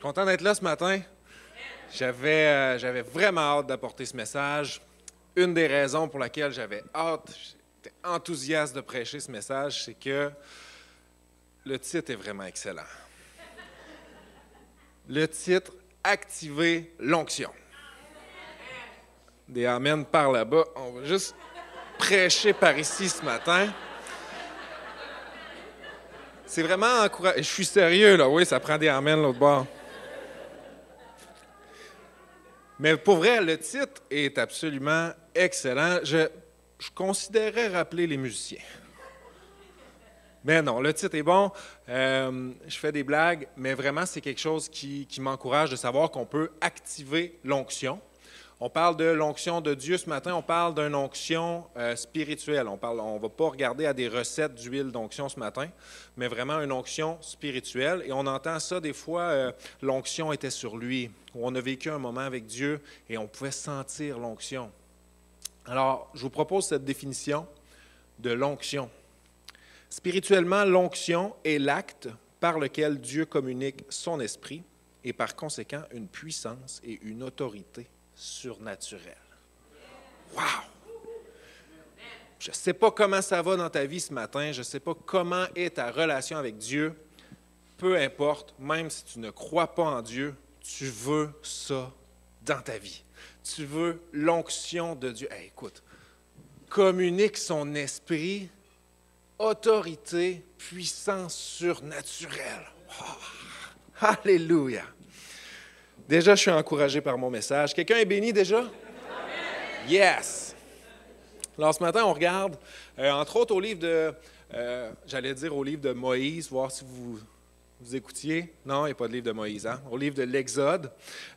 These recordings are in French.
suis content d'être là ce matin. J'avais, euh, j'avais vraiment hâte d'apporter ce message. Une des raisons pour laquelle j'avais hâte, j'étais enthousiaste de prêcher ce message, c'est que le titre est vraiment excellent. Le titre Activer l'onction. Des Amen par là-bas. On va juste prêcher par ici ce matin. C'est vraiment encourageant. Je suis sérieux, là. Oui, ça prend des Amen l'autre bord. Mais pour vrai, le titre est absolument excellent. Je, je considérais rappeler les musiciens. Mais non, le titre est bon. Euh, je fais des blagues, mais vraiment, c'est quelque chose qui, qui m'encourage de savoir qu'on peut activer l'onction. On parle de l'onction de Dieu ce matin, on parle d'une onction euh, spirituelle. On ne on va pas regarder à des recettes d'huile d'onction ce matin, mais vraiment une onction spirituelle. Et on entend ça des fois, euh, l'onction était sur lui, où on a vécu un moment avec Dieu et on pouvait sentir l'onction. Alors, je vous propose cette définition de l'onction. Spirituellement, l'onction est l'acte par lequel Dieu communique son esprit et par conséquent une puissance et une autorité surnaturel. Wow! Je ne sais pas comment ça va dans ta vie ce matin, je ne sais pas comment est ta relation avec Dieu. Peu importe, même si tu ne crois pas en Dieu, tu veux ça dans ta vie. Tu veux l'onction de Dieu. écoute, communique son esprit, autorité, puissance surnaturelle. Alléluia. Déjà, je suis encouragé par mon message. Quelqu'un est béni déjà? Yes! Alors, ce matin, on regarde, euh, entre autres, au livre de, euh, j'allais dire au livre de Moïse, voir si vous, vous écoutiez. Non, il n'y a pas de livre de Moïse, hein? Au livre de l'Exode.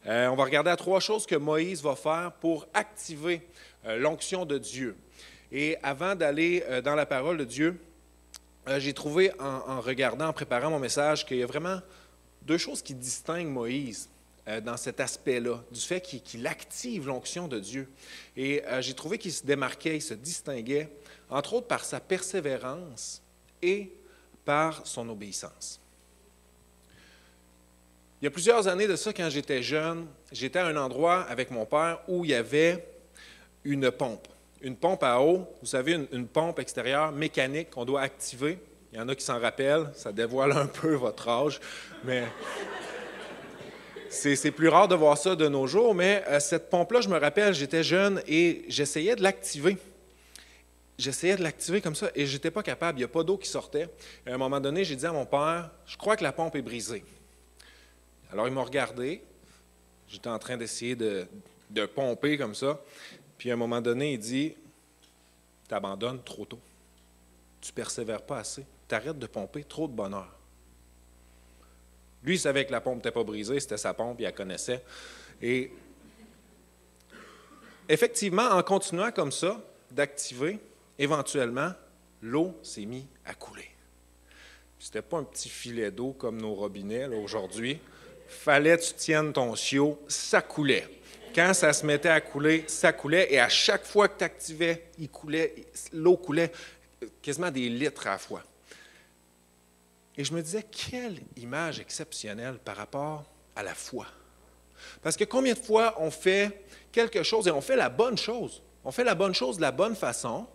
Euh, on va regarder trois choses que Moïse va faire pour activer l'onction de Dieu. Et avant d'aller dans la parole de Dieu, j'ai trouvé en regardant, en préparant mon message, qu'il y a vraiment deux choses qui distinguent Moïse. Euh, dans cet aspect-là, du fait qu'il active l'onction de Dieu. Et euh, j'ai trouvé qu'il se démarquait, il se distinguait, entre autres par sa persévérance et par son obéissance. Il y a plusieurs années de ça, quand j'étais jeune, j'étais à un endroit avec mon père où il y avait une pompe. Une pompe à eau, vous savez, une, une pompe extérieure mécanique qu'on doit activer. Il y en a qui s'en rappellent, ça dévoile un peu votre âge, mais c'est plus rare de voir ça de nos jours, mais euh, cette pompe-là, je me rappelle, j'étais jeune et j'essayais de l'activer. J'essayais de l'activer comme ça et je n'étais pas capable. Il n'y a pas d'eau qui sortait. à un moment donné, j'ai dit à mon père, je crois que la pompe est brisée. Alors il m'a regardé. J'étais en train d'essayer de, pomper comme ça. Puis à un moment donné, il dit, tu abandonnes trop tôt. Tu persévères pas assez. Tu arrêtes de pomper, trop de bonheur. Lui, il savait que la pompe n'était pas brisée, c'était sa pompe, il la connaissait. Et effectivement, en continuant comme ça, d'activer, éventuellement, l'eau s'est mise à couler. Ce n'était pas un petit filet d'eau comme nos robinets aujourd'hui. Fallait que tu tiennes ton chiot, ça coulait. Quand ça se mettait à couler, ça coulait. Et à chaque fois que tu activais, il coulait, l'eau coulait quasiment des litres à la fois. Et je me disais, quelle image exceptionnelle par rapport à la foi. Parce que combien de fois on fait quelque chose et on fait la bonne chose, on fait la bonne chose de la bonne façon,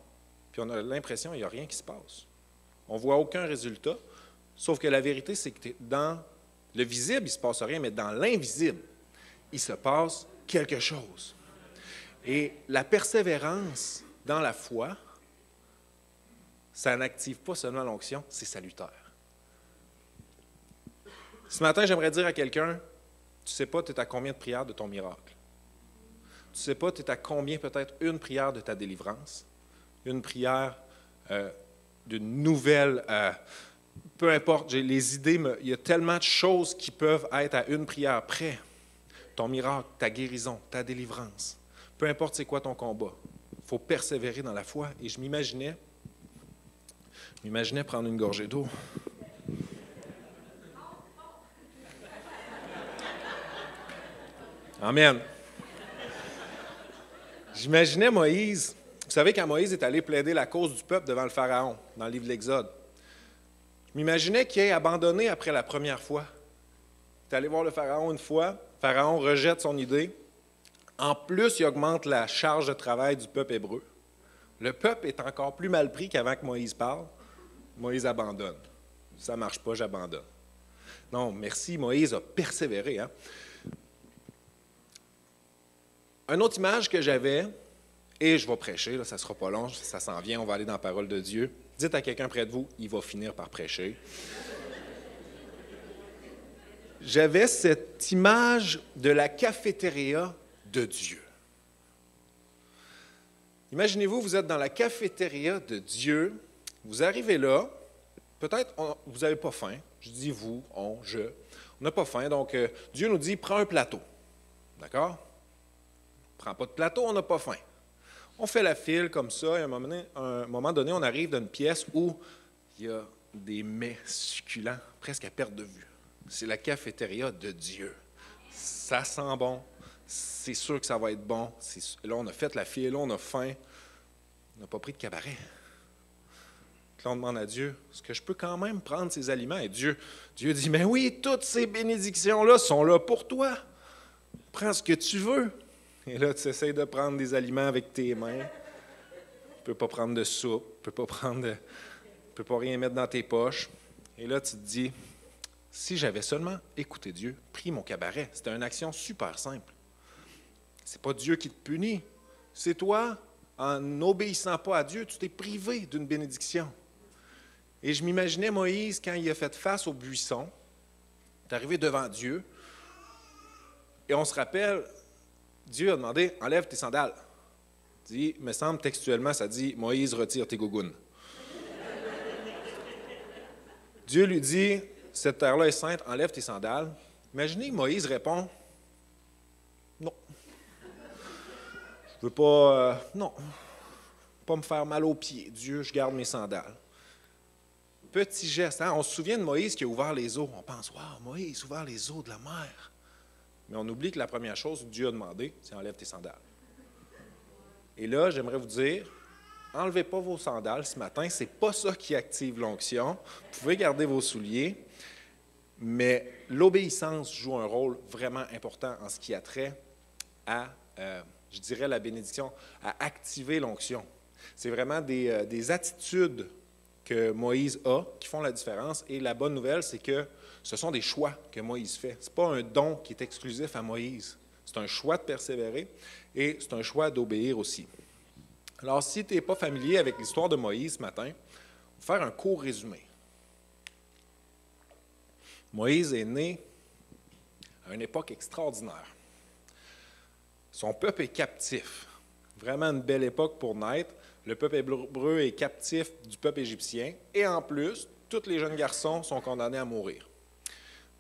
puis on a l'impression qu'il n'y a rien qui se passe. On ne voit aucun résultat, sauf que la vérité, c'est que dans le visible, il ne se passe rien, mais dans l'invisible, il se passe quelque chose. Et la persévérance dans la foi, ça n'active pas seulement l'onction, c'est salutaire. Ce matin, j'aimerais dire à quelqu'un, tu ne sais pas, tu es à combien de prières de ton miracle. Tu ne sais pas, tu es à combien peut-être une prière de ta délivrance, une prière euh, d'une nouvelle... Euh, peu importe, les idées, il y a tellement de choses qui peuvent être à une prière près. Ton miracle, ta guérison, ta délivrance. Peu importe c'est quoi ton combat. Il faut persévérer dans la foi. Et je m'imaginais, m'imaginais prendre une gorgée d'eau. Amen. J'imaginais Moïse. Vous savez, quand Moïse est allé plaider la cause du peuple devant le Pharaon, dans le livre de l'Exode, je m'imaginais qu'il ait abandonné après la première fois. est allé voir le Pharaon une fois. Pharaon rejette son idée. En plus, il augmente la charge de travail du peuple hébreu. Le peuple est encore plus mal pris qu'avant que Moïse parle. Moïse abandonne. Ça ne marche pas, j'abandonne. Non, merci, Moïse a persévéré. Hein? Une autre image que j'avais, et je vais prêcher, ça ne sera pas long, ça s'en vient, on va aller dans la parole de Dieu. Dites à quelqu'un près de vous, il va finir par prêcher. J'avais cette image de la cafétéria de Dieu. Imaginez-vous, vous êtes dans la cafétéria de Dieu, vous arrivez là, peut-être vous n'avez pas faim, je dis vous, on, je, on n'a pas faim, donc euh, Dieu nous dit, prends un plateau. D'accord? Prends pas de plateau, on n'a pas faim. On fait la file comme ça, et à un moment, donné, un moment donné, on arrive dans une pièce où il y a des mets succulents, presque à perte de vue. C'est la cafétéria de Dieu. Ça sent bon, c'est sûr que ça va être bon. Là, on a fait la file, là, on a faim. On n'a pas pris de cabaret. Là, on demande à Dieu, est-ce que je peux quand même prendre ces aliments? Et Dieu, Dieu dit, mais oui, toutes ces bénédictions-là sont là pour toi. Prends ce que tu veux. Et là, tu essaies de prendre des aliments avec tes mains. Tu ne peux pas prendre de soupe, tu ne peux pas prendre de, peux pas rien mettre dans tes poches. Et là, tu te dis, si j'avais seulement écouté Dieu, pris mon cabaret, c'était une action super simple. C'est pas Dieu qui te punit, c'est toi, en n'obéissant pas à Dieu, tu t'es privé d'une bénédiction. Et je m'imaginais Moïse quand il a fait face au buisson, est arrivé devant Dieu, et on se rappelle, Dieu a demandé Enlève tes sandales. Il dit, me semble textuellement, ça dit Moïse, retire tes gougounes. Dieu lui dit Cette terre-là est sainte, enlève tes sandales. Imaginez, Moïse répond Non. Je veux pas. Euh, non. Pas me faire mal aux pieds. Dieu, je garde mes sandales. Petit geste. Hein? On se souvient de Moïse qui a ouvert les eaux. On pense Waouh, Moïse ouvert les eaux de la mer. Mais on oublie que la première chose que Dieu a demandé, c'est enlève tes sandales. Et là, j'aimerais vous dire, enlevez pas vos sandales ce matin, c'est pas ça qui active l'onction. Vous pouvez garder vos souliers, mais l'obéissance joue un rôle vraiment important en ce qui a trait à, euh, je dirais, la bénédiction, à activer l'onction. C'est vraiment des, euh, des attitudes que Moïse a qui font la différence. Et la bonne nouvelle, c'est que ce sont des choix que Moïse fait. Ce n'est pas un don qui est exclusif à Moïse. C'est un choix de persévérer et c'est un choix d'obéir aussi. Alors, si tu n'es pas familier avec l'histoire de Moïse ce matin, on faire un court résumé. Moïse est né à une époque extraordinaire. Son peuple est captif. Vraiment une belle époque pour naître. Le peuple hébreu est captif du peuple égyptien. Et en plus, tous les jeunes garçons sont condamnés à mourir.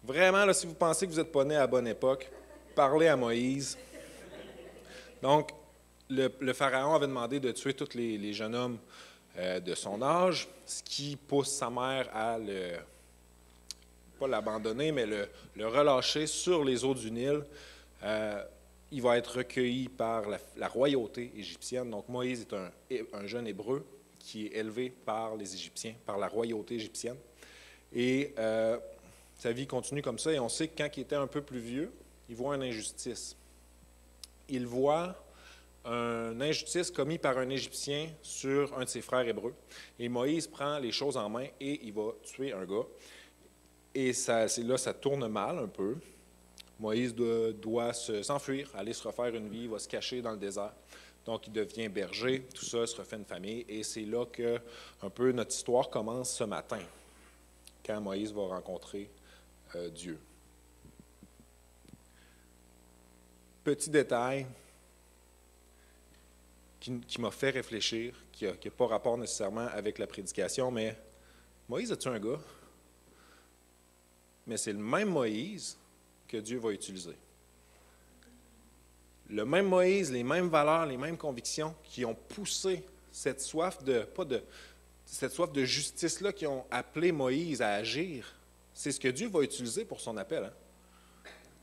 Vraiment, si vous pensez que vous n'êtes pas né à la bonne époque, parlez à Moïse. Donc, le, Pharaon avait demandé de tuer tous les, jeunes hommes euh, de son âge, ce qui pousse sa mère à le, pas l'abandonner, mais le, relâcher sur les eaux du Nil. Euh, il va être recueilli par la, royauté égyptienne. Donc Moïse est un, un, jeune hébreu qui est élevé par les Égyptiens, par la royauté égyptienne. Et euh, sa vie continue comme ça et on sait que quand il était un peu plus vieux, il voit une injustice. Il voit une injustice commise par un Égyptien sur un de ses frères hébreux. Et Moïse prend les choses en main et il va tuer un gars. Et ça, là, ça tourne mal un peu. Moïse doit, s'enfuir, aller se refaire une vie, il va se cacher dans le désert. Donc, il devient berger, tout ça, se refait une famille. Et c'est là que un peu notre histoire commence ce matin, quand Moïse va rencontrer euh, Dieu. Petit détail qui, m'a fait réfléchir, qui n'a pas rapport nécessairement avec la prédication, mais Moïse est-tu un gars? Mais c'est le même Moïse que Dieu va utiliser. Le même Moïse, les mêmes valeurs, les mêmes convictions qui ont poussé cette soif de, pas de, cette soif de justice-là, qui ont appelé Moïse à agir c'est ce que Dieu va utiliser pour son appel. Hein.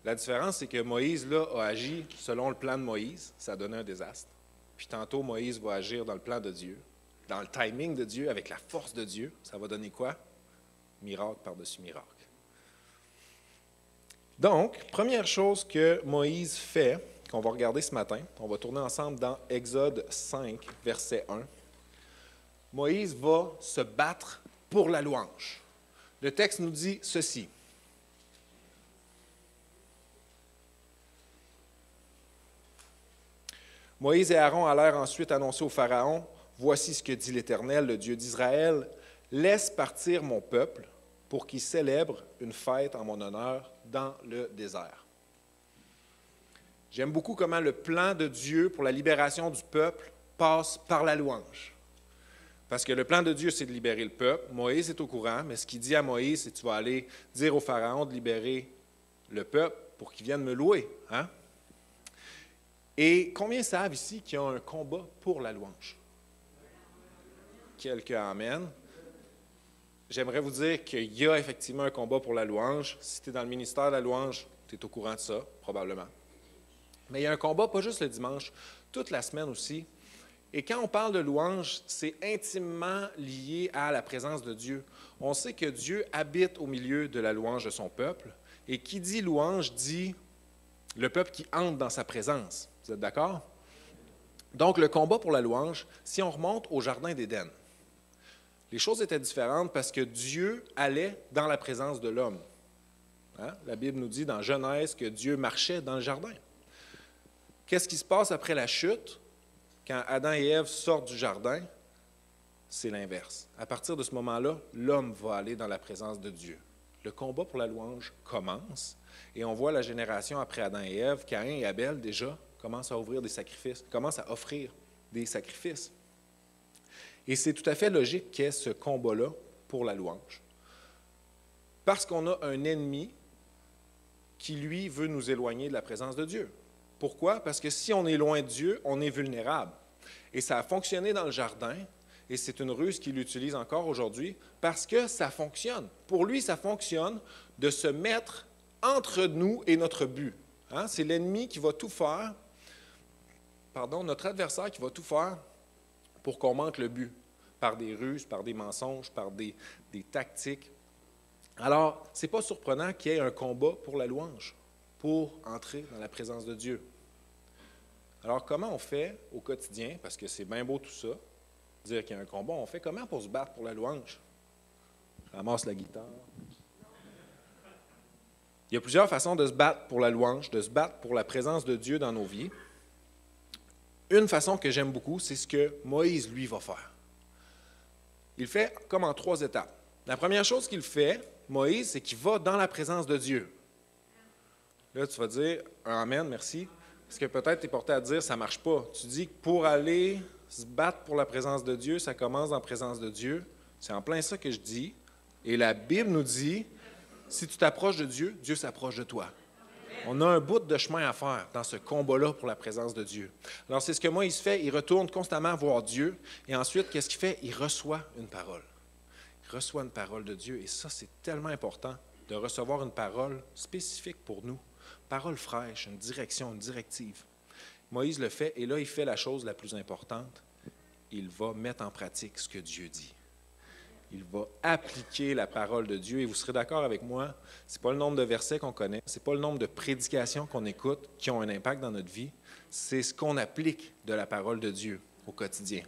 La différence, c'est que Moïse, là, a agi selon le plan de Moïse. Ça a donné un désastre. Puis tantôt, Moïse va agir dans le plan de Dieu, dans le timing de Dieu, avec la force de Dieu. Ça va donner quoi? Miracle par-dessus miracle. Donc, première chose que Moïse fait, qu'on va regarder ce matin, on va tourner ensemble dans Exode 5, verset 1. Moïse va se battre pour la louange. Le texte nous dit ceci. Moïse et Aaron allèrent ensuite annoncer au Pharaon, Voici ce que dit l'Éternel, le Dieu d'Israël, Laisse partir mon peuple pour qu'il célèbre une fête en mon honneur dans le désert. J'aime beaucoup comment le plan de Dieu pour la libération du peuple passe par la louange. Parce que le plan de Dieu, c'est de libérer le peuple. Moïse est au courant, mais ce qu'il dit à Moïse, c'est tu vas aller dire au Pharaon de libérer le peuple pour qu'il vienne me louer. Hein? Et combien savent ici qu'il y a un combat pour la louange? Quelques Amen. J'aimerais vous dire qu'il y a effectivement un combat pour la louange. Si tu es dans le ministère de la louange, tu es au courant de ça, probablement. Mais il y a un combat, pas juste le dimanche, toute la semaine aussi. Et quand on parle de louange, c'est intimement lié à la présence de Dieu. On sait que Dieu habite au milieu de la louange de son peuple. Et qui dit louange dit le peuple qui entre dans sa présence. Vous êtes d'accord? Donc, le combat pour la louange, si on remonte au Jardin d'Éden, les choses étaient différentes parce que Dieu allait dans la présence de l'homme. Hein? La Bible nous dit dans Genèse que Dieu marchait dans le jardin. Qu'est-ce qui se passe après la chute? Quand Adam et Ève sortent du jardin, c'est l'inverse. À partir de ce moment-là, l'homme va aller dans la présence de Dieu. Le combat pour la louange commence et on voit la génération après Adam et Ève, Caïn et Abel déjà commencent à ouvrir des sacrifices, commencent à offrir des sacrifices. Et c'est tout à fait logique ait ce combat-là pour la louange. Parce qu'on a un ennemi qui, lui, veut nous éloigner de la présence de Dieu. Pourquoi? Parce que si on est loin de Dieu, on est vulnérable. Et ça a fonctionné dans le jardin, et c'est une ruse qu'il utilise encore aujourd'hui, parce que ça fonctionne. Pour lui, ça fonctionne de se mettre entre nous et notre but. Hein? C'est l'ennemi qui va tout faire, pardon, notre adversaire qui va tout faire pour qu'on manque le but, par des ruses, par des mensonges, par des, tactiques. Alors, ce n'est pas surprenant qu'il y ait un combat pour la louange, pour entrer dans la présence de Dieu. Alors, comment on fait au quotidien, parce que c'est bien beau tout ça, dire qu'il y a un combat, on fait comment pour se battre pour la louange? ramasse la guitare. Il y a plusieurs façons de se battre pour la louange, de se battre pour la présence de Dieu dans nos vies. Une façon que j'aime beaucoup, c'est ce que Moïse, lui, va faire. Il fait comme en trois étapes. La première chose qu'il fait, Moïse, c'est qu'il va dans la présence de Dieu. Là, tu vas dire Amen, merci. Parce que peut-être tu es porté à dire ça ne marche pas. Tu dis que pour aller se battre pour la présence de Dieu, ça commence en présence de Dieu. C'est en plein ça que je dis. Et la Bible nous dit si tu t'approches de Dieu, Dieu s'approche de toi. On a un bout de chemin à faire dans ce combat-là pour la présence de Dieu. Alors, c'est ce que Moïse fait. Il retourne constamment voir Dieu. Et ensuite, qu'est-ce qu'il fait? Il reçoit une parole. Il reçoit une parole de Dieu. Et ça, c'est tellement important de recevoir une parole spécifique pour nous. Parole fraîche, une direction, une directive. Moïse le fait. Et là, il fait la chose la plus importante. Il va mettre en pratique ce que Dieu dit il va appliquer la parole de Dieu. Et vous serez d'accord avec moi, ce n'est pas le nombre de versets qu'on connaît, ce n'est pas le nombre de prédications qu'on écoute qui ont un impact dans notre vie, c'est ce qu'on applique de la parole de Dieu au quotidien.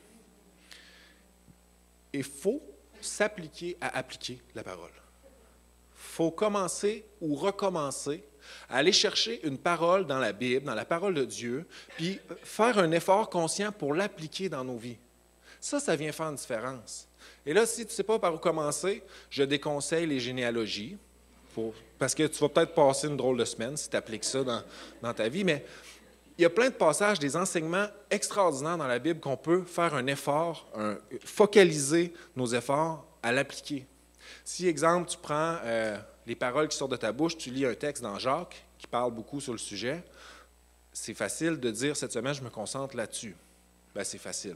Il faut s'appliquer à appliquer la parole. Il faut commencer ou recommencer à aller chercher une parole dans la Bible, dans la parole de Dieu, puis faire un effort conscient pour l'appliquer dans nos vies. Ça, ça vient faire une différence. Et là, si tu ne sais pas par où commencer, je déconseille les généalogies, parce que tu vas peut-être passer une drôle de semaine si tu appliques ça dans, ta vie, mais il y a plein de passages, des enseignements extraordinaires dans la Bible qu'on peut faire un effort, focaliser nos efforts à l'appliquer. Si, exemple, tu prends euh, les paroles qui sortent de ta bouche, tu lis un texte dans Jacques qui parle beaucoup sur le sujet, c'est facile de dire cette semaine, je me concentre là-dessus. Ben, c'est facile.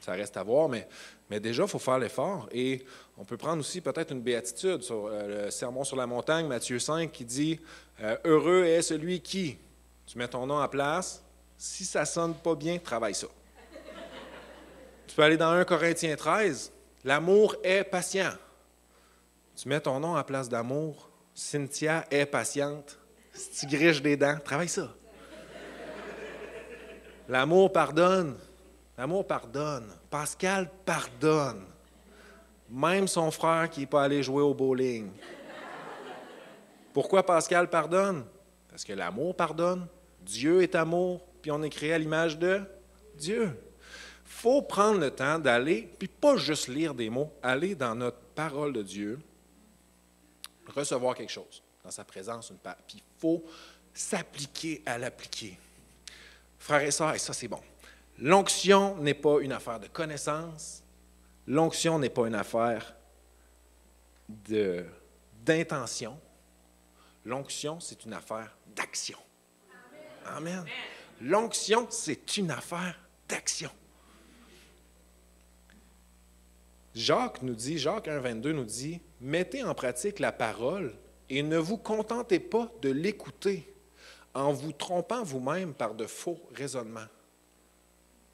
Ça reste à voir, mais, mais déjà, il faut faire l'effort. Et on peut prendre aussi peut-être une béatitude sur euh, le sermon sur la montagne, Matthieu 5, qui dit euh, Heureux est celui qui. Tu mets ton nom en place. Si ça ne sonne pas bien, travaille ça. tu peux aller dans 1 Corinthiens 13. L'amour est patient. Tu mets ton nom en place d'amour. Cynthia est patiente. Si tu griches des dents, travaille ça. L'amour pardonne. L'amour pardonne. Pascal pardonne. Même son frère qui n'est pas allé jouer au bowling. Pourquoi Pascal pardonne? Parce que l'amour pardonne. Dieu est amour, puis on est créé à l'image de Dieu. faut prendre le temps d'aller, puis pas juste lire des mots, aller dans notre parole de Dieu, recevoir quelque chose dans sa présence, une puis il faut s'appliquer à l'appliquer. Frères et sœurs, et ça c'est bon. L'onction n'est pas une affaire de connaissance, l'onction n'est pas une affaire d'intention, l'onction c'est une affaire d'action. Amen. L'onction c'est une affaire d'action. Jacques nous dit, Jacques 1,22 nous dit, mettez en pratique la parole et ne vous contentez pas de l'écouter en vous trompant vous-même par de faux raisonnements.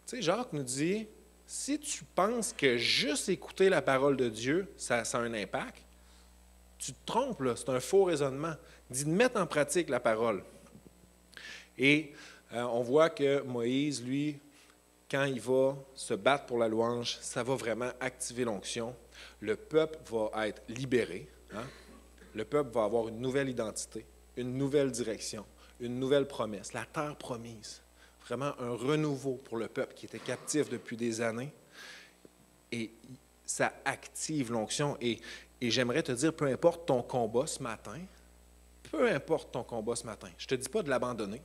Tu sais, Jacques nous dit, si tu penses que juste écouter la parole de Dieu, ça, a un impact, tu te trompes, c'est un faux raisonnement. Il dit de mettre en pratique la parole. Et euh, on voit que Moïse, lui, quand il va se battre pour la louange, ça va vraiment activer l'onction. Le peuple va être libéré. Hein? Le peuple va avoir une nouvelle identité, une nouvelle direction, une nouvelle promesse, la terre promise. Vraiment un renouveau pour le peuple qui était captif depuis des années. Et ça active l'onction. Et, et j'aimerais te dire, peu importe ton combat ce matin, peu importe ton combat ce matin, je ne te dis pas de l'abandonner.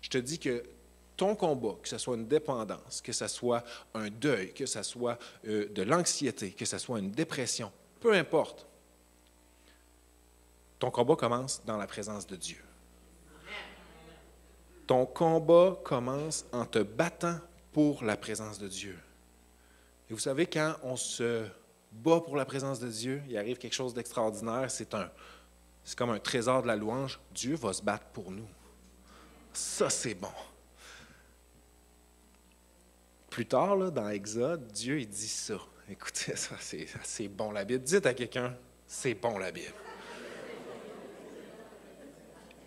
Je te dis que ton combat, que ce soit une dépendance, que ce soit un deuil, que ce soit euh, de l'anxiété, que ce soit une dépression, peu importe, ton combat commence dans la présence de Dieu. Ton combat commence en te battant pour la présence de Dieu. Et vous savez, quand on se bat pour la présence de Dieu, il arrive quelque chose d'extraordinaire. C'est un, c'est comme un trésor de la louange. Dieu va se battre pour nous. Ça, c'est bon. Plus tard, là, dans Exode, Dieu il dit ça. Écoutez, ça, c'est, bon la Bible. Dites à quelqu'un, c'est bon la Bible.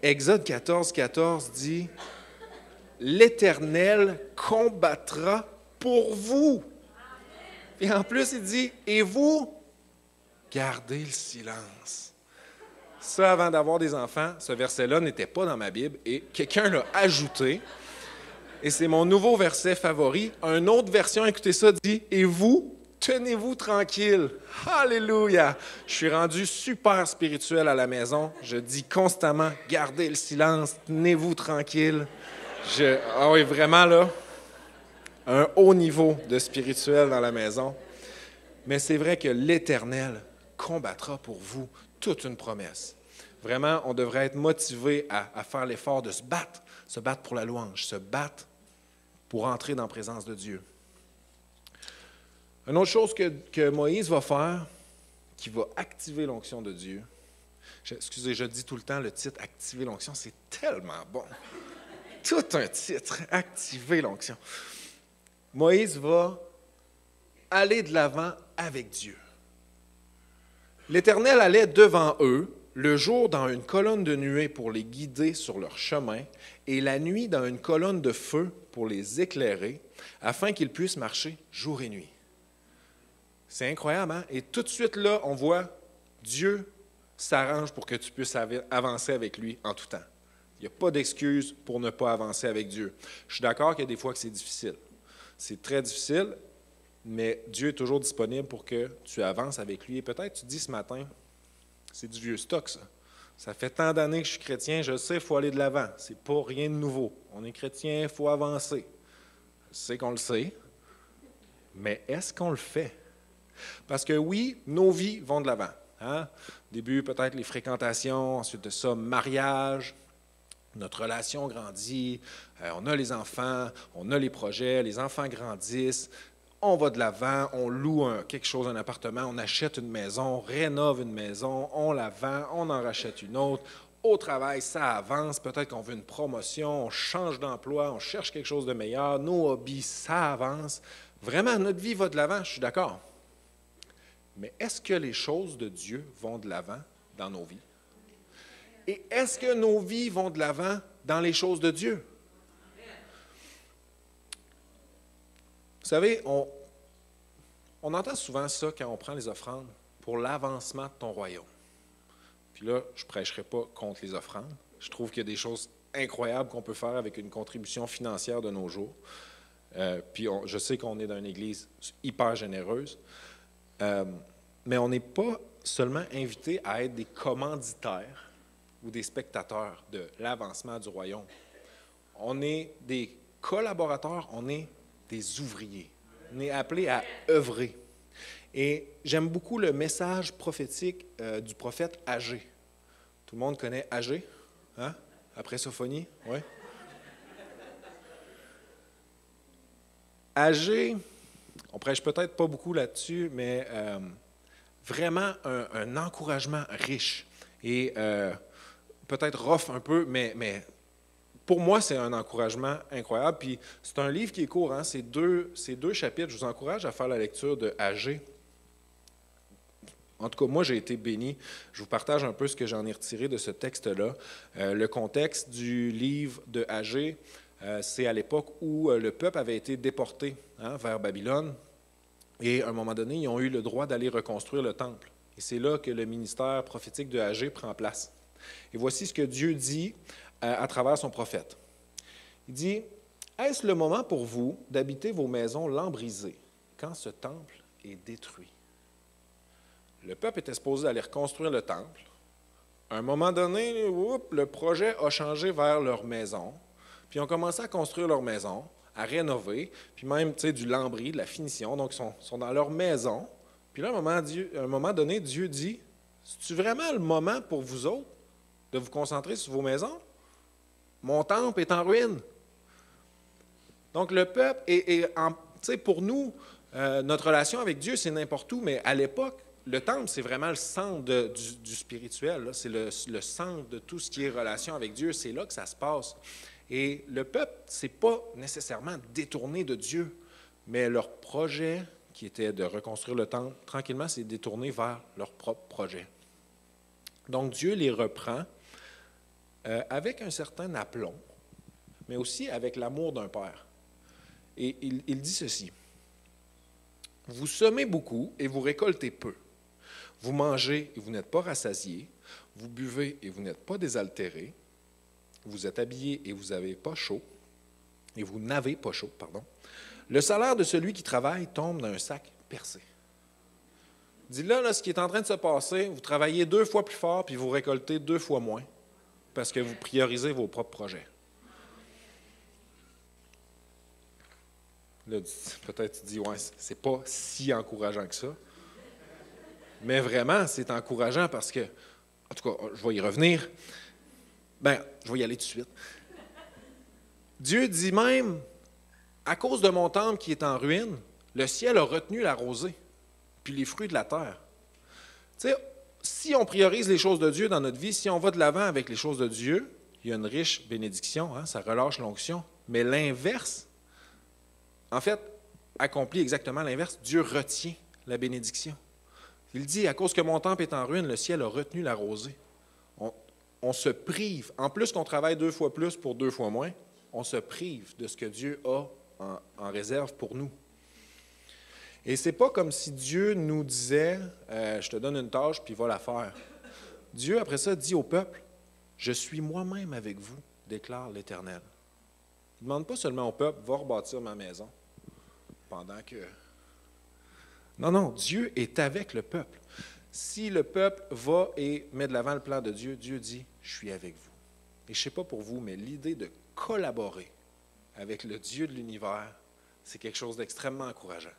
Exode 14, 14 dit L'Éternel combattra pour vous. Et en plus, il dit Et vous, gardez le silence. Ça, avant d'avoir des enfants, ce verset-là n'était pas dans ma Bible et quelqu'un l'a ajouté. Et c'est mon nouveau verset favori. Une autre version, écoutez ça, dit Et vous, tenez-vous tranquille. Alléluia. Je suis rendu super spirituel à la maison. Je dis constamment Gardez le silence, tenez-vous tranquille. Je, ah oui, vraiment là, un haut niveau de spirituel dans la maison. Mais c'est vrai que l'Éternel combattra pour vous toute une promesse. Vraiment, on devrait être motivé à, à faire l'effort de se battre, se battre pour la louange, se battre pour entrer dans la présence de Dieu. Une autre chose que, Moïse va faire, qui va activer l'onction de Dieu. excusez, je dis tout le temps le titre Activer l'onction, c'est tellement bon. Tout un titre, Activer l'onction. Moïse va aller de l'avant avec Dieu. L'Éternel allait devant eux le jour dans une colonne de nuée pour les guider sur leur chemin et la nuit dans une colonne de feu pour les éclairer afin qu'ils puissent marcher jour et nuit. C'est incroyable, hein? Et tout de suite là, on voit Dieu s'arrange pour que tu puisses avancer avec lui en tout temps. Il n'y a pas d'excuse pour ne pas avancer avec Dieu. Je suis d'accord qu'il y a des fois que c'est difficile. C'est très difficile, mais Dieu est toujours disponible pour que tu avances avec lui. Et peut-être tu dis ce matin, c'est du vieux stock, ça. Ça fait tant d'années que je suis chrétien, je sais, il faut aller de l'avant. C'est pas rien de nouveau. On est chrétien, il faut avancer. Je sais qu'on le sait, mais est-ce qu'on le fait? Parce que oui, nos vies vont de l'avant. Hein? Début, peut-être les fréquentations, ensuite de ça, mariage, notre relation grandit, euh, on a les enfants, on a les projets, les enfants grandissent, on va de l'avant, on loue quelque chose, un appartement, on achète une maison, on rénove une maison, on la vend, on en rachète une autre. Au travail, ça avance, peut-être qu'on veut une promotion, on change d'emploi, on cherche quelque chose de meilleur, nos hobbies, ça avance. Vraiment, notre vie va de l'avant, je suis d'accord. Mais est-ce que les choses de Dieu vont de l'avant dans nos vies? Et est-ce que nos vies vont de l'avant dans les choses de Dieu? Savez, on, on entend souvent ça quand on prend les offrandes pour l'avancement de ton royaume. Puis là, je ne prêcherai pas contre les offrandes. Je trouve qu'il y a des choses incroyables qu'on peut faire avec une contribution financière de nos jours. Euh, puis je sais qu'on est dans une église hyper généreuse. Euh, mais on n'est pas seulement invité à être des commanditaires ou des spectateurs de l'avancement du royaume. On est des collaborateurs, on est des ouvriers. On est appelé à œuvrer. Et j'aime beaucoup le message prophétique euh, du prophète Agé. Tout le monde connaît Agé, hein? après Sophonie? Oui. Agé, on prêche peut-être pas beaucoup là-dessus, mais euh, vraiment un, encouragement riche et euh, peut-être rough un peu, mais, mais pour moi, c'est un encouragement incroyable. Puis c'est un livre qui est court, hein? c'est deux, deux chapitres. Je vous encourage à faire la lecture de Agé. En tout cas, moi, j'ai été béni. Je vous partage un peu ce que j'en ai retiré de ce texte-là. Euh, le contexte du livre de Agé, euh, c'est à l'époque où euh, le peuple avait été déporté hein, vers Babylone. Et à un moment donné, ils ont eu le droit d'aller reconstruire le temple. Et c'est là que le ministère prophétique de Agé prend place. Et voici ce que Dieu dit à travers son prophète. Il dit Est-ce le moment pour vous d'habiter vos maisons lambrisées quand ce temple est détruit le peuple était supposé aller reconstruire le temple. À un moment donné, le projet a changé vers leur maison. Puis ils ont commencé à construire leur maison, à rénover, puis même du lambris, de la finition. Donc, ils sont, dans leur maison. Puis là, à un moment, un moment donné, Dieu dit C'est-tu vraiment le moment pour vous autres de vous concentrer sur vos maisons Mon temple est en ruine. Donc, le peuple, est, en, pour nous, euh, notre relation avec Dieu, c'est n'importe où, mais à l'époque, le temple, c'est vraiment le centre du, spirituel. C'est le, centre de tout ce qui est relation avec Dieu. C'est là que ça se passe. Et le peuple, c'est pas nécessairement détourné de Dieu, mais leur projet, qui était de reconstruire le temple, tranquillement, s'est détourné vers leur propre projet. Donc Dieu les reprend euh, avec un certain aplomb, mais aussi avec l'amour d'un père. Et il dit ceci. Vous semez beaucoup et vous récoltez peu. Vous mangez et vous n'êtes pas rassasié. Vous buvez et vous n'êtes pas désaltéré. Vous êtes habillé et vous n'avez pas chaud. Et vous n'avez pas chaud, pardon. Le salaire de celui qui travaille tombe dans un sac percé. Dis là, là, ce qui est en train de se passer, vous travaillez deux fois plus fort puis vous récoltez deux fois moins parce que vous priorisez vos propres projets. Peut-être tu dis, ouais, c'est pas si encourageant que ça. Mais vraiment, c'est encourageant parce que, en tout cas, je vais y revenir. Ben, je vais y aller tout de suite. Dieu dit même, à cause de mon temple qui est en ruine, le ciel a retenu la rosée, puis les fruits de la terre. Tu sais, si on priorise les choses de Dieu dans notre vie, si on va de l'avant avec les choses de Dieu, il y a une riche bénédiction, hein, ça relâche l'onction. Mais l'inverse, en fait, accomplit exactement l'inverse. Dieu retient la bénédiction. Il dit, à cause que mon temple est en ruine, le ciel a retenu la rosée. On, se prive, en plus qu'on travaille deux fois plus pour deux fois moins, on se prive de ce que Dieu a en, réserve pour nous. Et c'est pas comme si Dieu nous disait, euh, je te donne une tâche, puis va la faire. Dieu, après ça, dit au peuple, je suis moi-même avec vous, déclare l'Éternel. Il ne demande pas seulement au peuple, va rebâtir ma maison, pendant que non, non, Dieu est avec le peuple. Si le peuple va et met de l'avant le plan de Dieu, Dieu dit, je suis avec vous. Et je ne sais pas pour vous, mais l'idée de collaborer avec le Dieu de l'univers, c'est quelque chose d'extrêmement encourageant.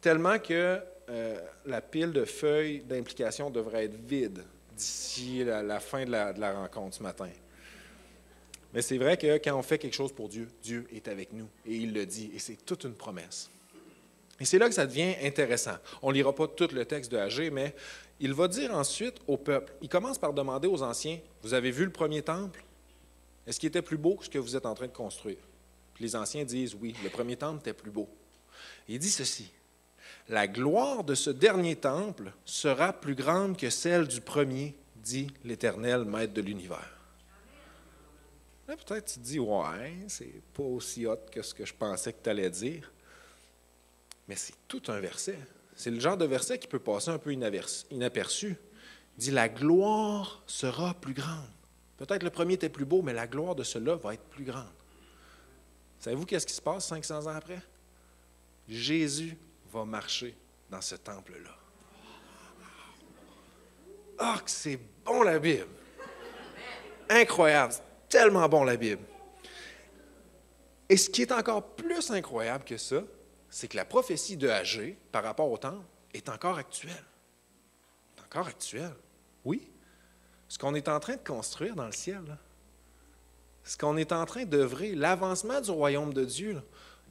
Tellement que euh, la pile de feuilles d'implication devrait être vide d'ici la, fin de la, rencontre ce matin. Mais c'est vrai que quand on fait quelque chose pour Dieu, Dieu est avec nous et il le dit, et c'est toute une promesse. Et c'est là que ça devient intéressant. On ne lira pas tout le texte de Agé, mais il va dire ensuite au peuple, il commence par demander aux anciens, vous avez vu le premier temple? Est-ce qu'il était plus beau que ce que vous êtes en train de construire? Puis les anciens disent, oui, le premier temple était plus beau. il dit ceci, la gloire de ce dernier temple sera plus grande que celle du premier, dit l'Éternel, Maître de l'univers. Là, peut-être tu dis, ouais, c'est pas aussi hot que ce que je pensais que tu allais dire. Mais c'est tout un verset. C'est le genre de verset qui peut passer un peu inaperçu. Il dit, la gloire sera plus grande. Peut-être le premier était plus beau, mais la gloire de cela va être plus grande. Savez-vous qu'est-ce qui se passe 500 ans après? Jésus va marcher dans ce temple-là. Ah, que c'est bon la Bible! Incroyable! tellement bon la Bible. Et ce qui est encore plus incroyable que ça, c'est que la prophétie de Agé par rapport au temple est encore actuelle. encore actuelle. Oui. Ce qu'on est en train de construire dans le ciel, ce qu'on est en train d'œuvrer, l'avancement du royaume de Dieu,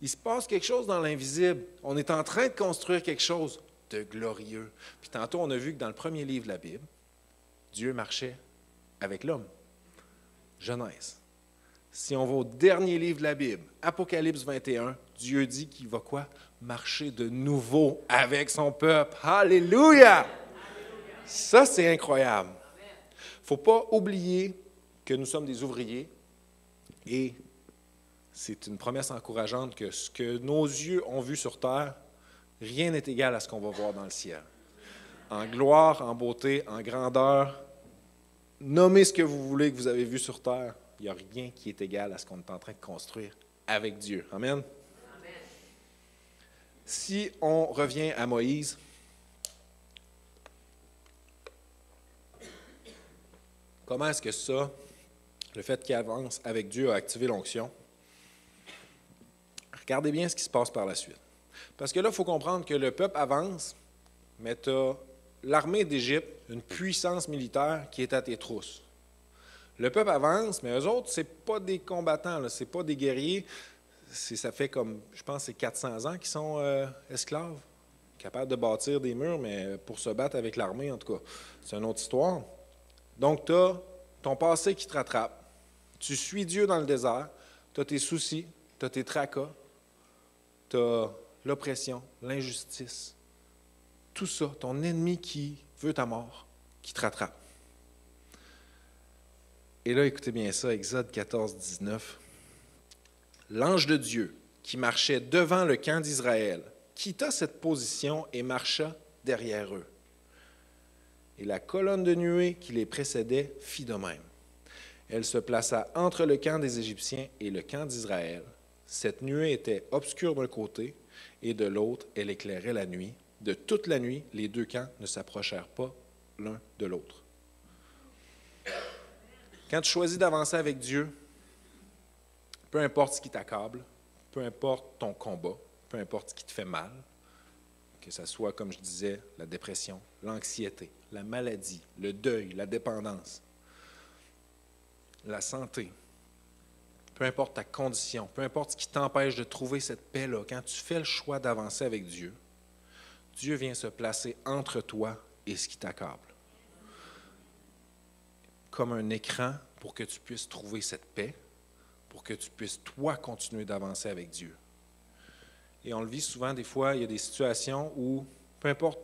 il se passe quelque chose dans l'invisible. On est en train de construire quelque chose de glorieux. Puis tantôt, on a vu que dans le premier livre de la Bible, Dieu marchait avec l'homme. Genèse. Si on va au dernier livre de la Bible, Apocalypse 21, Dieu dit qu'il va quoi? Marcher de nouveau avec son peuple. Alléluia! Ça, c'est incroyable. Il ne faut pas oublier que nous sommes des ouvriers et c'est une promesse encourageante que ce que nos yeux ont vu sur terre, rien n'est égal à ce qu'on va voir dans le ciel. En gloire, en beauté, en grandeur, nommez ce que vous voulez que vous avez vu sur terre. Il n'y a rien qui est égal à ce qu'on est en train de construire avec Dieu. Amen. Si on revient à Moïse, comment est-ce que ça, le fait qu'il avance avec Dieu, a activé l'onction? Regardez bien ce qui se passe par la suite. Parce que là, il faut comprendre que le peuple avance, mais tu as l'armée d'Égypte, une puissance militaire qui est à tes trousses. Le peuple avance, mais eux autres, ce pas des combattants, ce pas des guerriers. Ça fait comme, je pense, c'est 400 ans qu'ils sont euh, esclaves, capables de bâtir des murs, mais pour se battre avec l'armée, en tout cas. C'est une autre histoire. Donc, tu as ton passé qui te rattrape. Tu suis Dieu dans le désert. Tu as tes soucis, tu as tes tracas, tu as l'oppression, l'injustice, tout ça, ton ennemi qui veut ta mort, qui te rattrape. Et là, écoutez bien ça, Exode 14, 19. L'ange de Dieu qui marchait devant le camp d'Israël quitta cette position et marcha derrière eux. Et la colonne de nuée qui les précédait fit de même. Elle se plaça entre le camp des Égyptiens et le camp d'Israël. Cette nuée était obscure d'un côté et de l'autre, elle éclairait la nuit de toute la nuit, les deux camps ne s'approchèrent pas l'un de l'autre. Quand tu choisis d'avancer avec Dieu, peu importe ce qui t'accable, peu importe ton combat, peu importe ce qui te fait mal, que ce soit, comme je disais, la dépression, l'anxiété, la maladie, le deuil, la dépendance, la santé, peu importe ta condition, peu importe ce qui t'empêche de trouver cette paix-là, quand tu fais le choix d'avancer avec Dieu, Dieu vient se placer entre toi et ce qui t'accable. Comme un écran pour que tu puisses trouver cette paix, pour que tu puisses, toi, continuer d'avancer avec Dieu. Et on le vit souvent, des fois, il y a des situations où, peu importe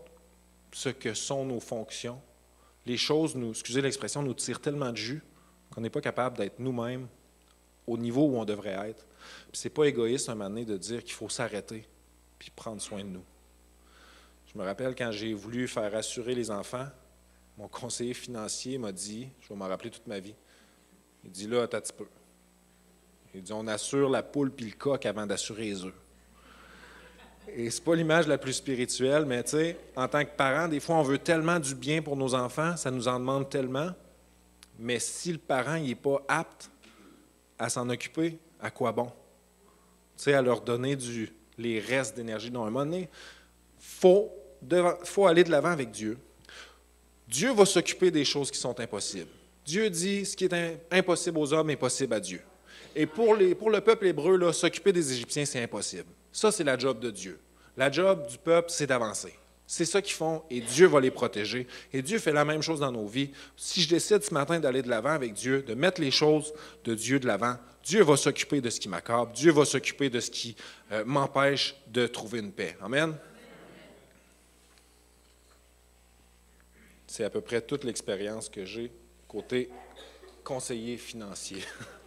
ce que sont nos fonctions, les choses, nous, excusez l'expression, nous tirent tellement de jus qu'on n'est pas capable d'être nous-mêmes au niveau où on devrait être. Ce n'est pas égoïste un moment donné de dire qu'il faut s'arrêter puis prendre soin de nous. Je me rappelle quand j'ai voulu faire assurer les enfants, mon conseiller financier m'a dit, je vais m'en rappeler toute ma vie, il dit là, attends un petit peu. Il dit on assure la poule puis le coq avant d'assurer les œufs. Et c'est pas l'image la plus spirituelle, mais en tant que parent, des fois, on veut tellement du bien pour nos enfants, ça nous en demande tellement. Mais si le parent n'est pas apte à s'en occuper, à quoi bon? Tu sais, à leur donner du, les restes d'énergie. dans un moment il faut aller de l'avant avec Dieu. Dieu va s'occuper des choses qui sont impossibles. Dieu dit ce qui est impossible aux hommes est possible à Dieu. Et pour, les, pour le peuple hébreu, s'occuper des Égyptiens, c'est impossible. Ça, c'est la job de Dieu. La job du peuple, c'est d'avancer. C'est ça qu'ils font et Dieu va les protéger. Et Dieu fait la même chose dans nos vies. Si je décide ce matin d'aller de l'avant avec Dieu, de mettre les choses de Dieu de l'avant, Dieu va s'occuper de ce qui m'accorde. Dieu va s'occuper de ce qui euh, m'empêche de trouver une paix. Amen? C'est à peu près toute l'expérience que j'ai côté conseiller financier.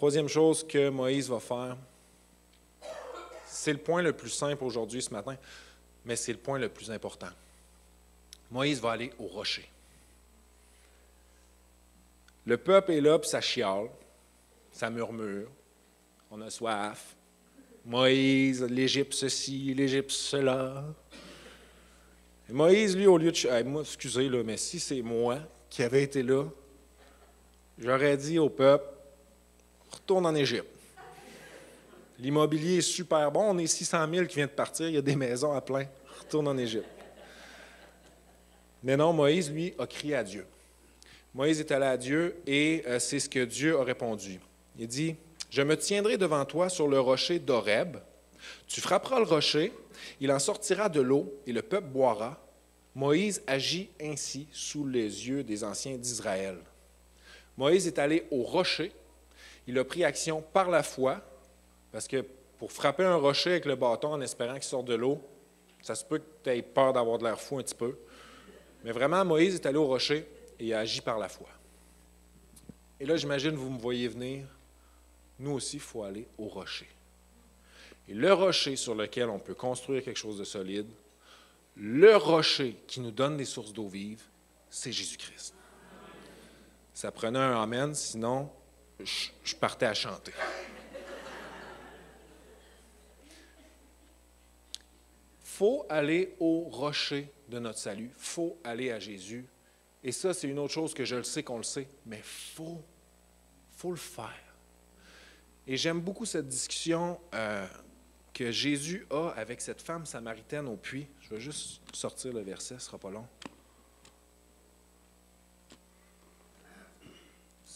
Troisième chose que Moïse va faire, c'est le point le plus simple aujourd'hui ce matin, mais c'est le point le plus important. Moïse va aller au rocher. Le peuple est là, puis ça chiale, ça murmure, on a soif. Moïse, l'Égypte ceci, l'Égypte cela. Moïse, lui, au lieu de... moi, excusez, là, mais si c'est moi qui avais été là, j'aurais dit au peuple, retourne en Égypte. L'immobilier est super bon. On est 600 000 qui vient de partir. Il y a des maisons à plein. Retourne en Égypte. Mais non, Moïse, lui, a crié à Dieu. Moïse est allé à Dieu et euh, c'est ce que Dieu a répondu. Il dit Je me tiendrai devant toi sur le rocher d'Horeb. Tu frapperas le rocher, il en sortira de l'eau et le peuple boira. Moïse agit ainsi sous les yeux des anciens d'Israël. Moïse est allé au rocher il a pris action par la foi, parce que pour frapper un rocher avec le bâton en espérant qu'il sorte de l'eau, ça se peut que tu aies peur d'avoir de l'air fou un petit peu. Mais vraiment, Moïse est allé au rocher et a agi par la foi. Et là, j'imagine, vous me voyez venir, nous aussi, il faut aller au rocher. Et le rocher sur lequel on peut construire quelque chose de solide, le rocher qui nous donne des sources d'eau vive, c'est Jésus-Christ. Ça prenait un Amen, sinon je, partais à chanter. faut aller au rocher de notre salut. faut aller à Jésus. Et ça, c'est une autre chose que je le sais qu'on le sait, mais faut, faut le faire. Et j'aime beaucoup cette discussion euh, que Jésus a avec cette femme samaritaine au puits. Je vais juste sortir le verset, ce sera pas long.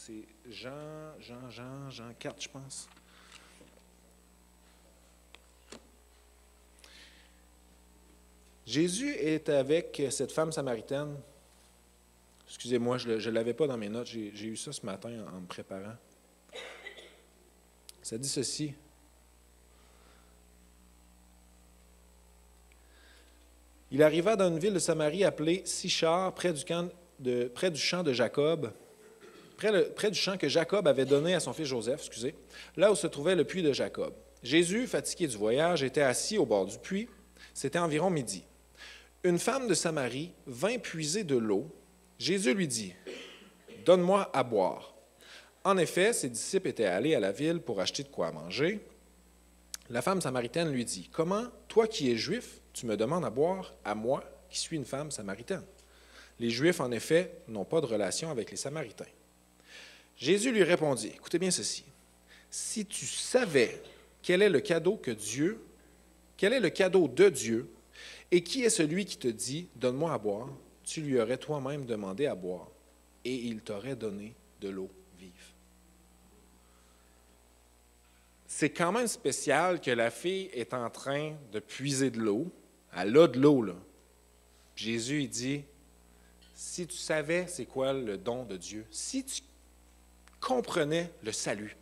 C'est Jean, Jean, Jean, Jean 4, je pense. Jésus est avec cette femme samaritaine. Excusez-moi, je ne l'avais pas dans mes notes. J'ai eu ça ce matin en, me préparant. Ça dit ceci. Il arriva dans une ville de Samarie appelée Sichar, près du, camp de, près du champ de Jacob près, du champ que Jacob avait donné à son fils Joseph, excusez, là où se trouvait le puits de Jacob. Jésus, fatigué du voyage, était assis au bord du puits. C'était environ midi. Une femme de Samarie vint puiser de l'eau. Jésus lui dit, Donne-moi à boire. En effet, ses disciples étaient allés à la ville pour acheter de quoi manger. La femme samaritaine lui dit, Comment, toi qui es juif, tu me demandes à boire à moi qui suis une femme samaritaine? Les Juifs, en effet, n'ont pas de relation avec les Samaritains. Jésus lui répondit, écoutez bien ceci, si tu savais quel est le cadeau que Dieu, quel est le cadeau de Dieu, et qui est celui qui te dit, donne-moi à boire, tu lui aurais toi-même demandé à boire, et il t'aurait donné de l'eau vive. C'est quand même spécial que la fille est en train de puiser de l'eau. Elle a de l'eau, là. Jésus, il dit, si tu savais c'est quoi le don de Dieu, si tu comprenais le salut,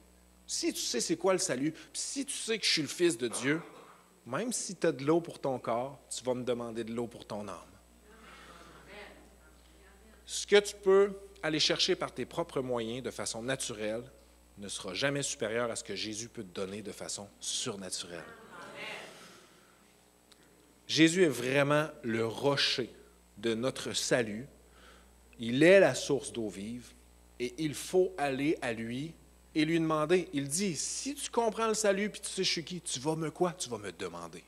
si tu sais c'est quoi le salut, si tu sais que je suis le Fils de Dieu, même si tu as de l'eau pour ton corps, tu vas me demander de l'eau pour ton âme. Ce que tu peux aller chercher par tes propres moyens de façon naturelle ne sera jamais supérieur à ce que Jésus peut te donner de façon surnaturelle. Jésus est vraiment le rocher de notre salut. Il est la source d'eau vive et il faut aller à lui et lui demander. Il dit, si tu comprends le salut puis tu sais je suis qui, tu vas me quoi? Tu vas me demander.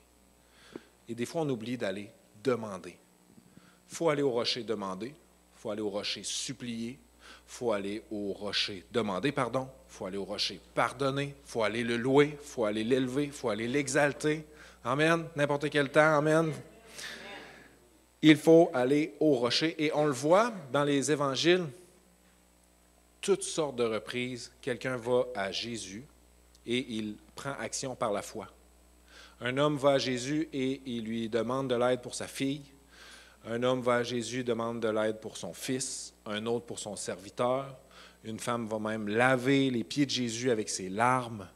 Et des fois, on oublie d'aller demander. Il faut aller au rocher demander. Il faut aller au rocher supplier. Il faut aller au rocher demander pardon. Il faut aller au rocher pardonner. Il faut aller le louer. Il faut aller l'élever. Il faut aller l'exalter. Amen. N'importe quel temps. Amen. Il faut aller au rocher. Et on le voit dans les évangiles toutes sortes de reprises, quelqu'un va à Jésus et il prend action par la foi. Un homme va à Jésus et il lui demande de l'aide pour sa fille. Un homme va à Jésus demande de l'aide pour son fils. Un autre pour son serviteur. Une femme va même laver les pieds de Jésus avec ses larmes.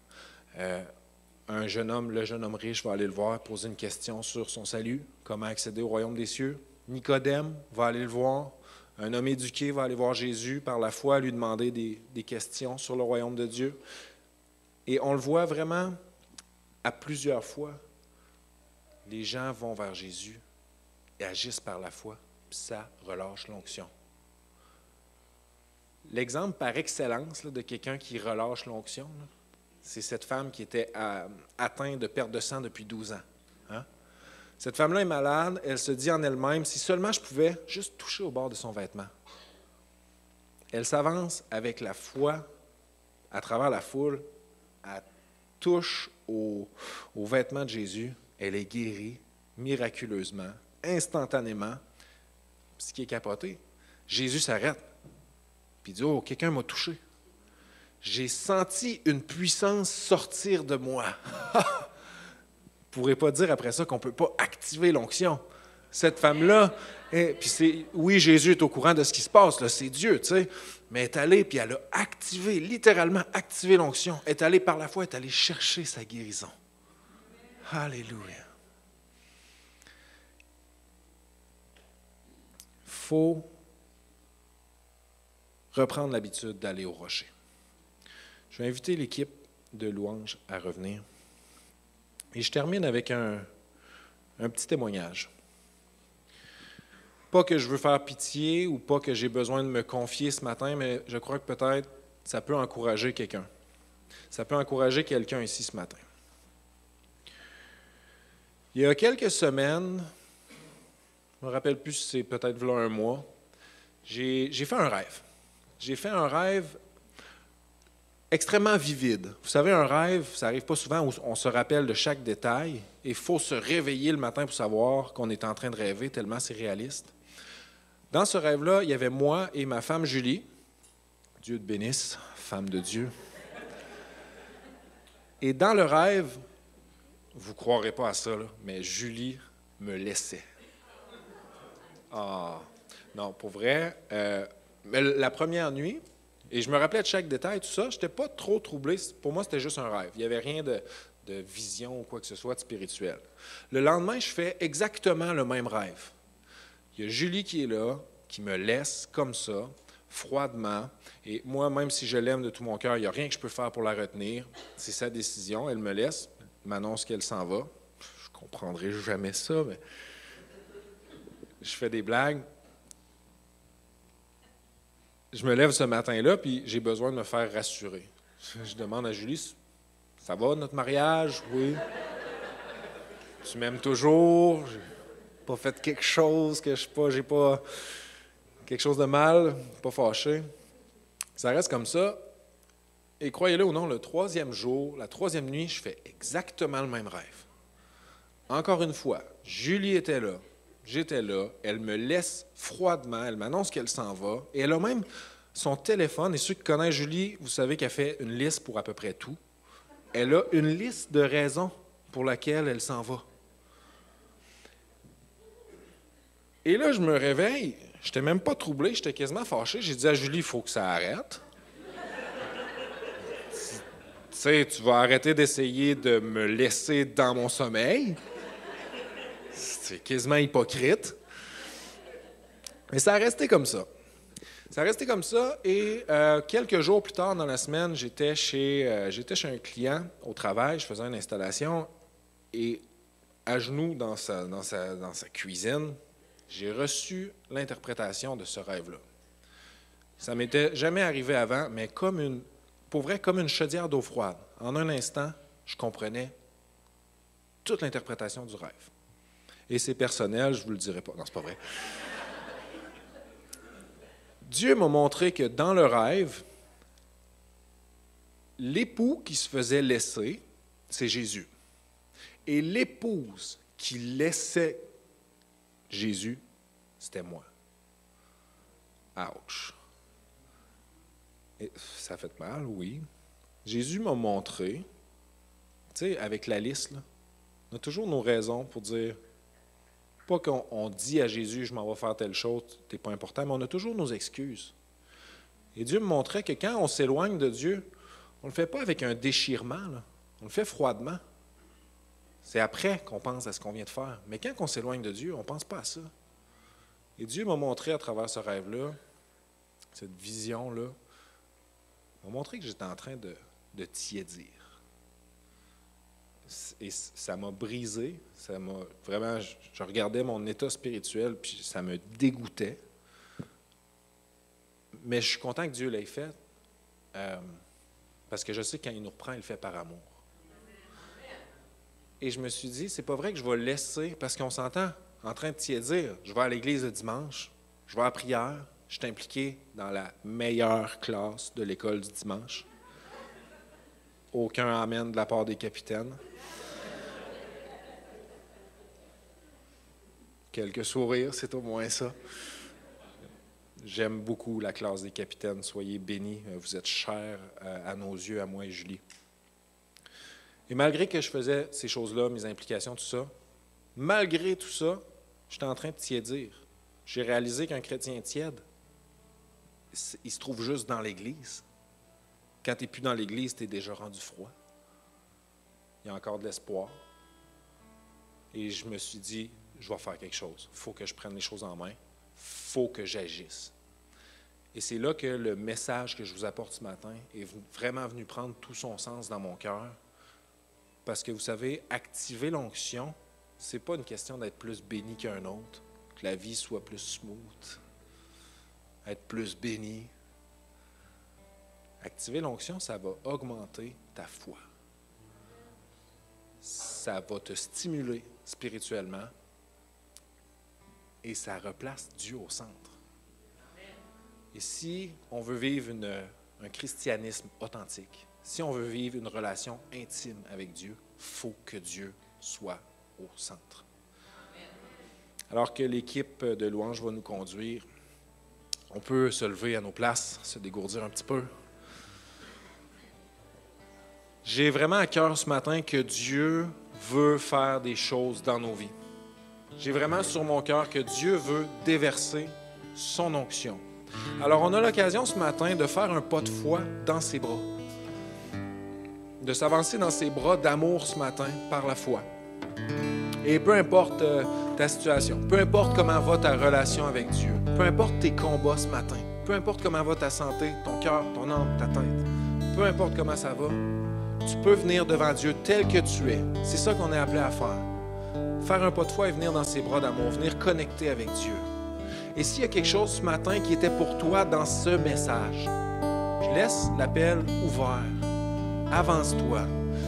Euh, un jeune homme, le jeune homme riche, va aller le voir, poser une question sur son salut, comment accéder au royaume des cieux. Nicodème va aller le voir. Un homme éduqué va aller voir Jésus par la foi, lui demander des, questions sur le royaume de Dieu. Et on le voit vraiment à plusieurs fois. Les gens vont vers Jésus et agissent par la foi, puis ça relâche l'onction. L'exemple par excellence de quelqu'un qui relâche l'onction, c'est cette femme qui était à- atteinte de perte de sang depuis 12 ans. hein? Cette femme-là est malade, elle se dit en elle-même, si seulement je pouvais juste toucher au bord de son vêtement. Elle s'avance avec la foi à travers la foule, elle touche au, vêtement de Jésus, elle est guérie miraculeusement, instantanément. Ce qui est capoté, Jésus s'arrête, puis dit, oh, quelqu'un m'a touché. J'ai senti une puissance sortir de moi. Pourrez pas dire après ça qu'on peut pas activer l'onction. Cette femme-là, eh, puis c'est, oui, Jésus est au courant de ce qui se passe, là, c'est Dieu, tu sais, mais elle est allée, puis elle a activé, littéralement activé l'onction. Elle est allée par la foi, elle est allée chercher sa guérison. Alléluia. faut reprendre l'habitude d'aller au rocher. Je vais inviter l'équipe de louanges à revenir. Et je termine avec un, petit témoignage. Pas que je veux faire pitié ou pas que j'ai besoin de me confier ce matin, mais je crois que peut-être ça peut encourager quelqu'un. Ça peut encourager quelqu'un ici ce matin. Il y a quelques semaines, je ne me rappelle plus si c'est peut-être un mois, j'ai fait un rêve. J'ai fait un rêve extrêmement vivide. Vous savez, un rêve, ça n'arrive pas souvent où on se rappelle de chaque détail et il faut se réveiller le matin pour savoir qu'on est en train de rêver tellement c'est réaliste. Dans ce rêve-là, il y avait moi et ma femme Julie. Dieu te bénisse, femme de Dieu. Et dans le rêve, vous ne croirez pas à ça, mais Julie me laissait. Ah, non, pour vrai. euh, mais la première nuit, et je me rappelais de chaque détail, tout ça, je n'étais pas trop troublé. Pour moi, c'était juste un rêve. Il n'y avait rien de, de vision ou quoi que ce soit de spirituel. Le lendemain, je fais exactement le même rêve. Il y a Julie qui est là, qui me laisse comme ça, froidement. Et moi, même si je l'aime de tout mon cœur, il n'y a rien que je peux faire pour la retenir. C'est sa décision. Elle me laisse, m'annonce qu'elle s'en va. Je comprendrai jamais ça, mais je fais des blagues. Je me lève ce matin-là, puis j'ai besoin de me faire rassurer. Je demande à Julie, ça va notre mariage? Oui. Tu m'aimes toujours? J'ai pas fait quelque chose que je sais pas, j'ai pas quelque chose de mal, pas fâché. Ça reste comme ça. Et croyez-le ou non, le troisième jour, la troisième nuit, je fais exactement le même rêve. Encore une fois, Julie était là, j'étais là, elle me laisse froidement, elle m'annonce qu'elle s'en va, et elle a même son téléphone, et ceux qui connaissent Julie, vous savez qu'elle fait une liste pour à peu près tout. Elle a une liste de raisons pour laquelle elle s'en va. Et là, je me réveille, je n'étais même pas troublé, j'étais quasiment fâché. J'ai dit à Julie, il faut que ça arrête. tu sais, tu vas arrêter d'essayer de me laisser dans mon sommeil. C'est quasiment hypocrite. Mais ça a resté comme ça. Ça a resté comme ça et euh, quelques jours plus tard dans la semaine, j'étais chez, euh, chez un client au travail, je faisais une installation et à genoux dans sa, dans sa, dans sa cuisine, j'ai reçu l'interprétation de ce rêve-là. Ça m'était jamais arrivé avant, mais comme une, pour vrai, comme une chaudière d'eau froide. En un instant, je comprenais toute l'interprétation du rêve. Et c'est personnel, je ne vous le dirai pas. Non, c'est pas vrai. Dieu m'a montré que dans le rêve, l'époux qui se faisait laisser, c'est Jésus. Et l'épouse qui laissait Jésus, c'était moi. Ouch. Et ça fait mal, oui. Jésus m'a montré, tu sais, avec la liste, on a toujours nos raisons pour dire, pas qu'on on dit à Jésus, je m'en vais faire telle chose, t'es pas important, mais on a toujours nos excuses. Et Dieu me montrait que quand on s'éloigne de Dieu, on ne le fait pas avec un déchirement, on le fait froidement. C'est après qu'on pense à ce qu'on vient de faire. Mais quand on s'éloigne de Dieu, on ne pense pas à ça. Et Dieu m'a montré à travers ce rêve-là, cette vision-là, m'a montré que j'étais en train de, de tiédir. Et ça m'a brisé, ça m'a vraiment, je regardais mon état spirituel, puis ça me dégoûtait. Mais je suis content que Dieu l'ait fait, euh, parce que je sais que quand il nous reprend, il le fait par amour. Et je me suis dit, c'est pas vrai que je vais laisser, parce qu'on s'entend en train de tiédir. Je vais à l'église le dimanche, je vais à la prière, je suis impliqué dans la meilleure classe de l'école du dimanche. Aucun amène de la part des capitaines. Quelques sourires, c'est au moins ça. J'aime beaucoup la classe des capitaines. Soyez bénis. Vous êtes chers euh, à nos yeux, à moi et Julie. Et malgré que je faisais ces choses-là, mes implications, tout ça, malgré tout ça, j'étais en train de tiédir. J'ai réalisé qu'un chrétien tiède, il se trouve juste dans l'Église. Quand tu n'es plus dans l'Église, tu es déjà rendu froid. Il y a encore de l'espoir. Et je me suis dit, je vais faire quelque chose. Il faut que je prenne les choses en main. Il faut que j'agisse. Et c'est là que le message que je vous apporte ce matin est vraiment venu prendre tout son sens dans mon cœur. Parce que vous savez, activer l'onction, ce n'est pas une question d'être plus béni qu'un autre, que la vie soit plus smooth, être plus béni. Activer l'onction, ça va augmenter ta foi. Ça va te stimuler spirituellement et ça replace Dieu au centre. Et si on veut vivre un christianisme authentique, si on veut vivre une relation intime avec Dieu, faut que Dieu soit au centre. Alors que l'équipe de louange va nous conduire, on peut se lever à nos places, se dégourdir un petit peu. J'ai vraiment à cœur ce matin que Dieu veut faire des choses dans nos vies. J'ai vraiment sur mon cœur que Dieu veut déverser son onction. Alors on a l'occasion ce matin de faire un pas de foi dans ses bras, de s'avancer dans ses bras d'amour ce matin par la foi. Et peu importe euh, ta situation, peu importe comment va ta relation avec Dieu, peu importe tes combats ce matin, peu importe comment va ta santé, ton cœur, ton âme, ta tête, peu importe comment ça va, tu peux venir devant Dieu tel que tu es. C'est ça qu'on est appelé à faire. Faire un pas de foi et venir dans ses bras d'amour, venir connecter avec Dieu. Et s'il y a quelque chose ce matin qui était pour toi dans ce message, je laisse l'appel ouvert. Avance-toi.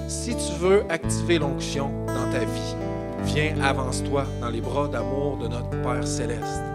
Si tu veux activer l'onction dans ta vie, viens, avance-toi dans les bras d'amour de notre Père céleste.